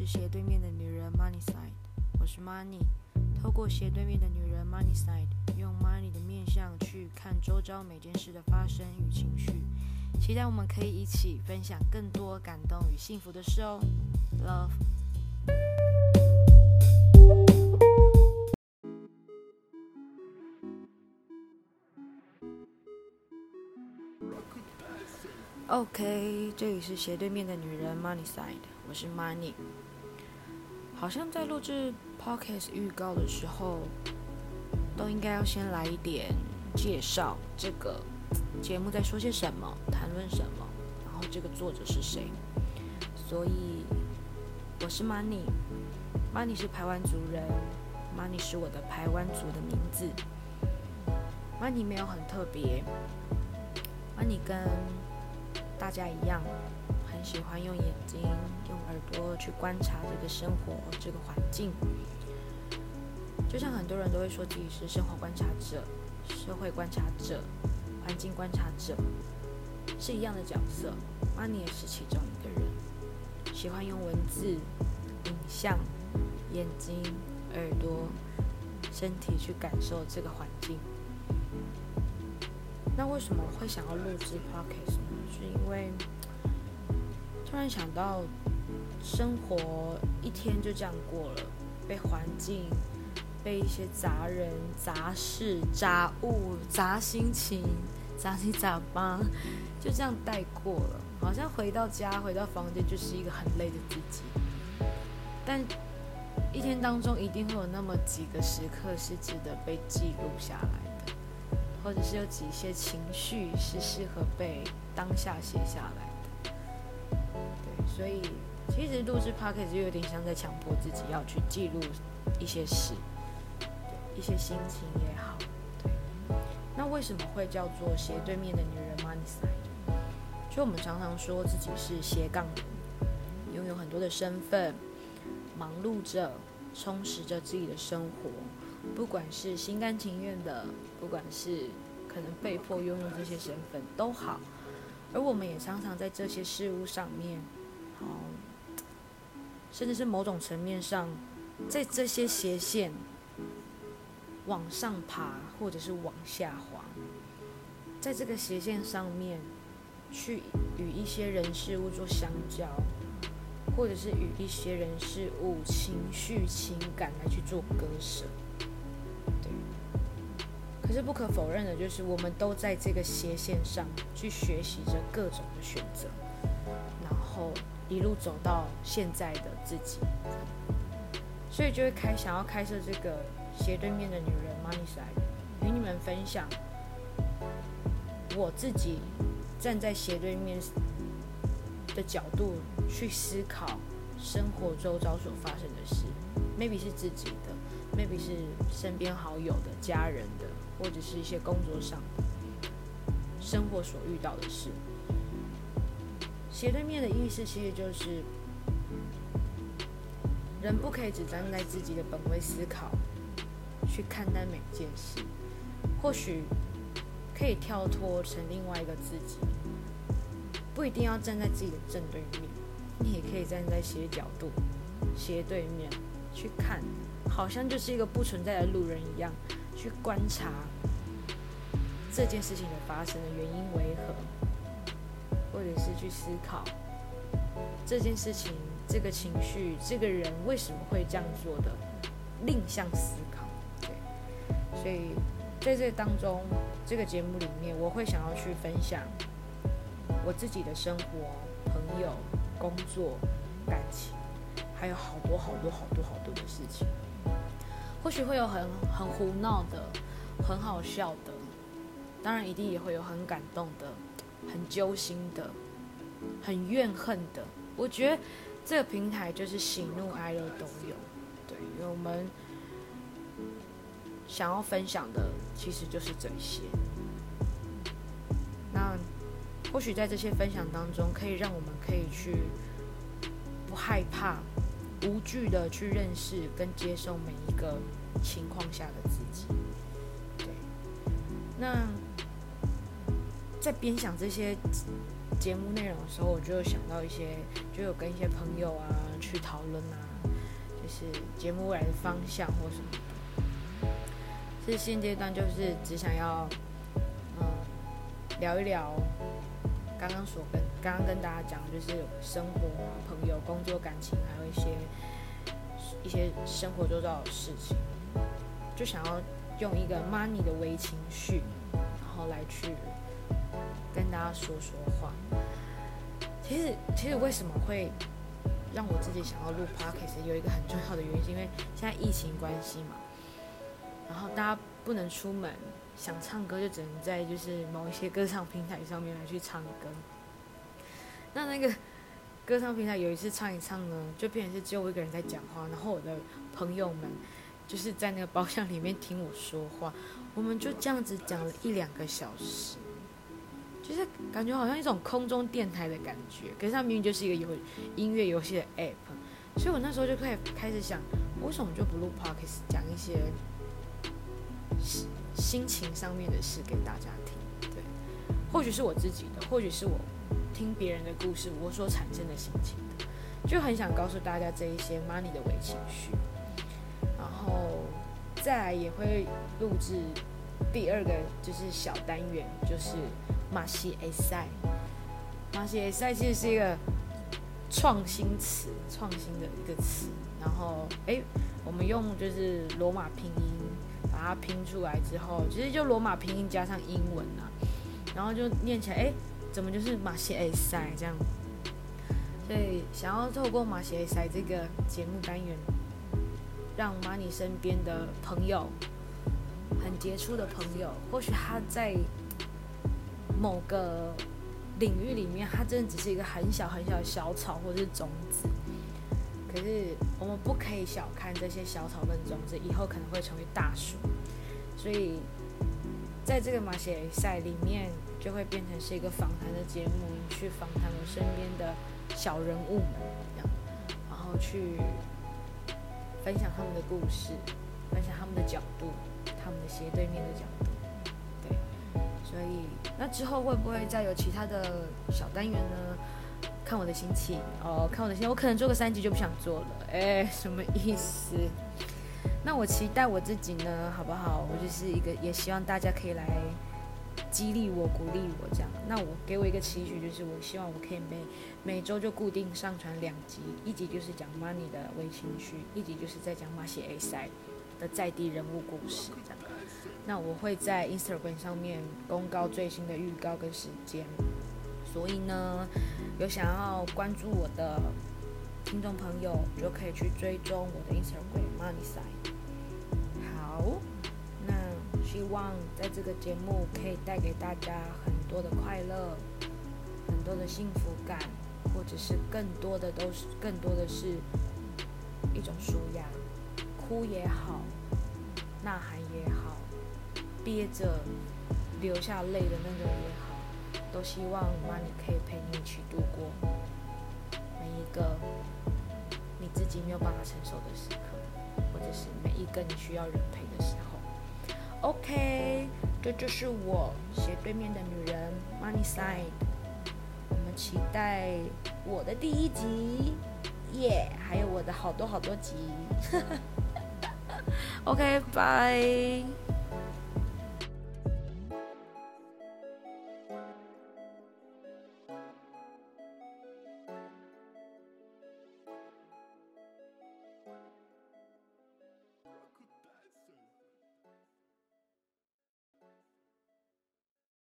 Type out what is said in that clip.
是斜对面的女人 Money Side，我是 Money。透过斜对面的女人 Money Side，用 Money 的面相去看周遭每件事的发生与情绪，期待我们可以一起分享更多感动与幸福的事哦。Love。OK，这里是斜对面的女人 Money Side，我是 Money。好像在录制 Podcast 预告的时候，都应该要先来一点介绍，这个节目在说些什么，谈论什么，然后这个作者是谁。所以我是 Money，Money 是台湾族人，Money 是我的台湾族的名字。Money 没有很特别，Money 跟大家一样，喜欢用眼睛、用耳朵去观察这个生活、这个环境。就像很多人都会说自己是生活观察者、社会观察者、环境观察者，是一样的角色。阿尼也是其中一个人，喜欢用文字、影像、眼睛、耳朵、身体去感受这个环境。那为什么会想要录制 podcast 呢？是因为突然想到，生活一天就这样过了，被环境、被一些杂人、杂事、杂物、杂心情、杂七杂八，就这样带过了。好像回到家、回到房间就是一个很累的自己。但一天当中一定会有那么几个时刻是值得被记录下来的。或者是有几些情绪是适合被当下写下来，对，所以其实录制 p o c k e t 就有点像在强迫自己要去记录一些事，一些心情也好，对。那为什么会叫做斜对面的女人 Money Side？就我们常常说自己是斜杠人，拥有很多的身份，忙碌着，充实着自己的生活。不管是心甘情愿的，不管是可能被迫拥有这些身份都好，而我们也常常在这些事物上面，好，甚至是某种层面上，在这些斜线往上爬，或者是往下滑，在这个斜线上面去与一些人事物做相交，或者是与一些人事物情绪情感来去做割舍。可是不可否认的，就是我们都在这个斜线上去学习着各种的选择，然后一路走到现在的自己，所以就会开想要开设这个斜对面的女人 Money Side，与你们分享我自己站在斜对面的角度去思考生活周遭所发生的事，maybe 是自己的，maybe 是身边好友的、家人的。或者是一些工作上、生活所遇到的事。斜对面的意思其实就是，人不可以只站在自己的本位思考去看待每件事，或许可以跳脱成另外一个自己，不一定要站在自己的正对面，你也可以站在斜角度、斜对面去看，好像就是一个不存在的路人一样。去观察这件事情的发生的原因为何，或者是去思考这件事情、这个情绪、这个人为什么会这样做的，另向思考。对，所以在这当中，这个节目里面，我会想要去分享我自己的生活、朋友、工作、感情，还有好多好多好多好多的事情。或许会有很很胡闹的，很好笑的，当然一定也会有很感动的，很揪心的，很怨恨的。我觉得这个平台就是喜怒哀乐都有，对，我们想要分享的其实就是这些。那或许在这些分享当中，可以让我们可以去不害怕。无惧的去认识跟接受每一个情况下的自己。对，那在边想这些节目内容的时候，我就想到一些，就有跟一些朋友啊去讨论啊，就是节目未来的方向或什么。是现阶段就是只想要，嗯，聊一聊刚刚所跟刚刚跟大家讲，就是生活、朋友、工作、感情，还有一些一些生活周遭的事情，就想要用一个 money 的微情绪，然后来去。跟大家说说话。其实，其实为什么会让我自己想要录 podcast，有一个很重要的原因，是因为现在疫情关系嘛，然后大家不能出门，想唱歌就只能在就是某一些歌唱平台上面来去唱歌。那那个歌唱平台有一次唱一唱呢，就变成是只有我一个人在讲话，然后我的朋友们就是在那个包厢里面听我说话，我们就这样子讲了一两个小时。就是感觉好像一种空中电台的感觉，可是它明明就是一个有音乐游戏的 app，所以我那时候就开始开始想，为什么就不录 podcast 讲一些心情上面的事给大家听？对，或许是我自己的，或许是我听别人的故事，我所产生的心情，就很想告诉大家这一些 money 的伪情绪，然后再来也会录制第二个就是小单元，就是。马西 A 赛，马西 A 赛其实是一个创新词，创新的一个词。然后，哎，我们用就是罗马拼音把它拼出来之后，其实就罗马拼音加上英文啊，然后就念起来，哎，怎么就是马西 A 赛这样？所以，想要透过马西 A 赛这个节目单元，让马尼身边的朋友，很杰出的朋友，或许他在。某个领域里面，他真的只是一个很小很小的小草或者是种子。可是我们不可以小看这些小草跟种子，以后可能会成为大树。所以在这个马歇赛里面，就会变成是一个访谈的节目，去访谈我身边的小人物们，然后去分享他们的故事，分享他们的角度，他们的斜对面的角度。对所以，那之后会不会再有其他的小单元呢？看我的心情哦，看我的心情，我可能做个三集就不想做了。哎，什么意思？那我期待我自己呢，好不好？我就是一个，也希望大家可以来激励我、鼓励我这样。那我给我一个期许，就是我希望我可以每每周就固定上传两集，一集就是讲 money 的微情绪，一集就是在讲马西 A 赛的在地人物故事这样。那我会在 Instagram 上面公告最新的预告跟时间，所以呢，有想要关注我的听众朋友就可以去追踪我的 Instagram Money Side。好，那希望在这个节目可以带给大家很多的快乐，很多的幸福感，或者是更多的都是更多的是一种舒压，哭也好，呐喊也好。憋着流下泪的那种也好，都希望 Money 可以陪你一起度过每一个你自己没有办法承受的时刻，或者是每一个你需要人陪的时候。OK，这就是我斜对面的女人 Money Side。我们期待我的第一集，耶！还有我的好多好多集。OK，拜。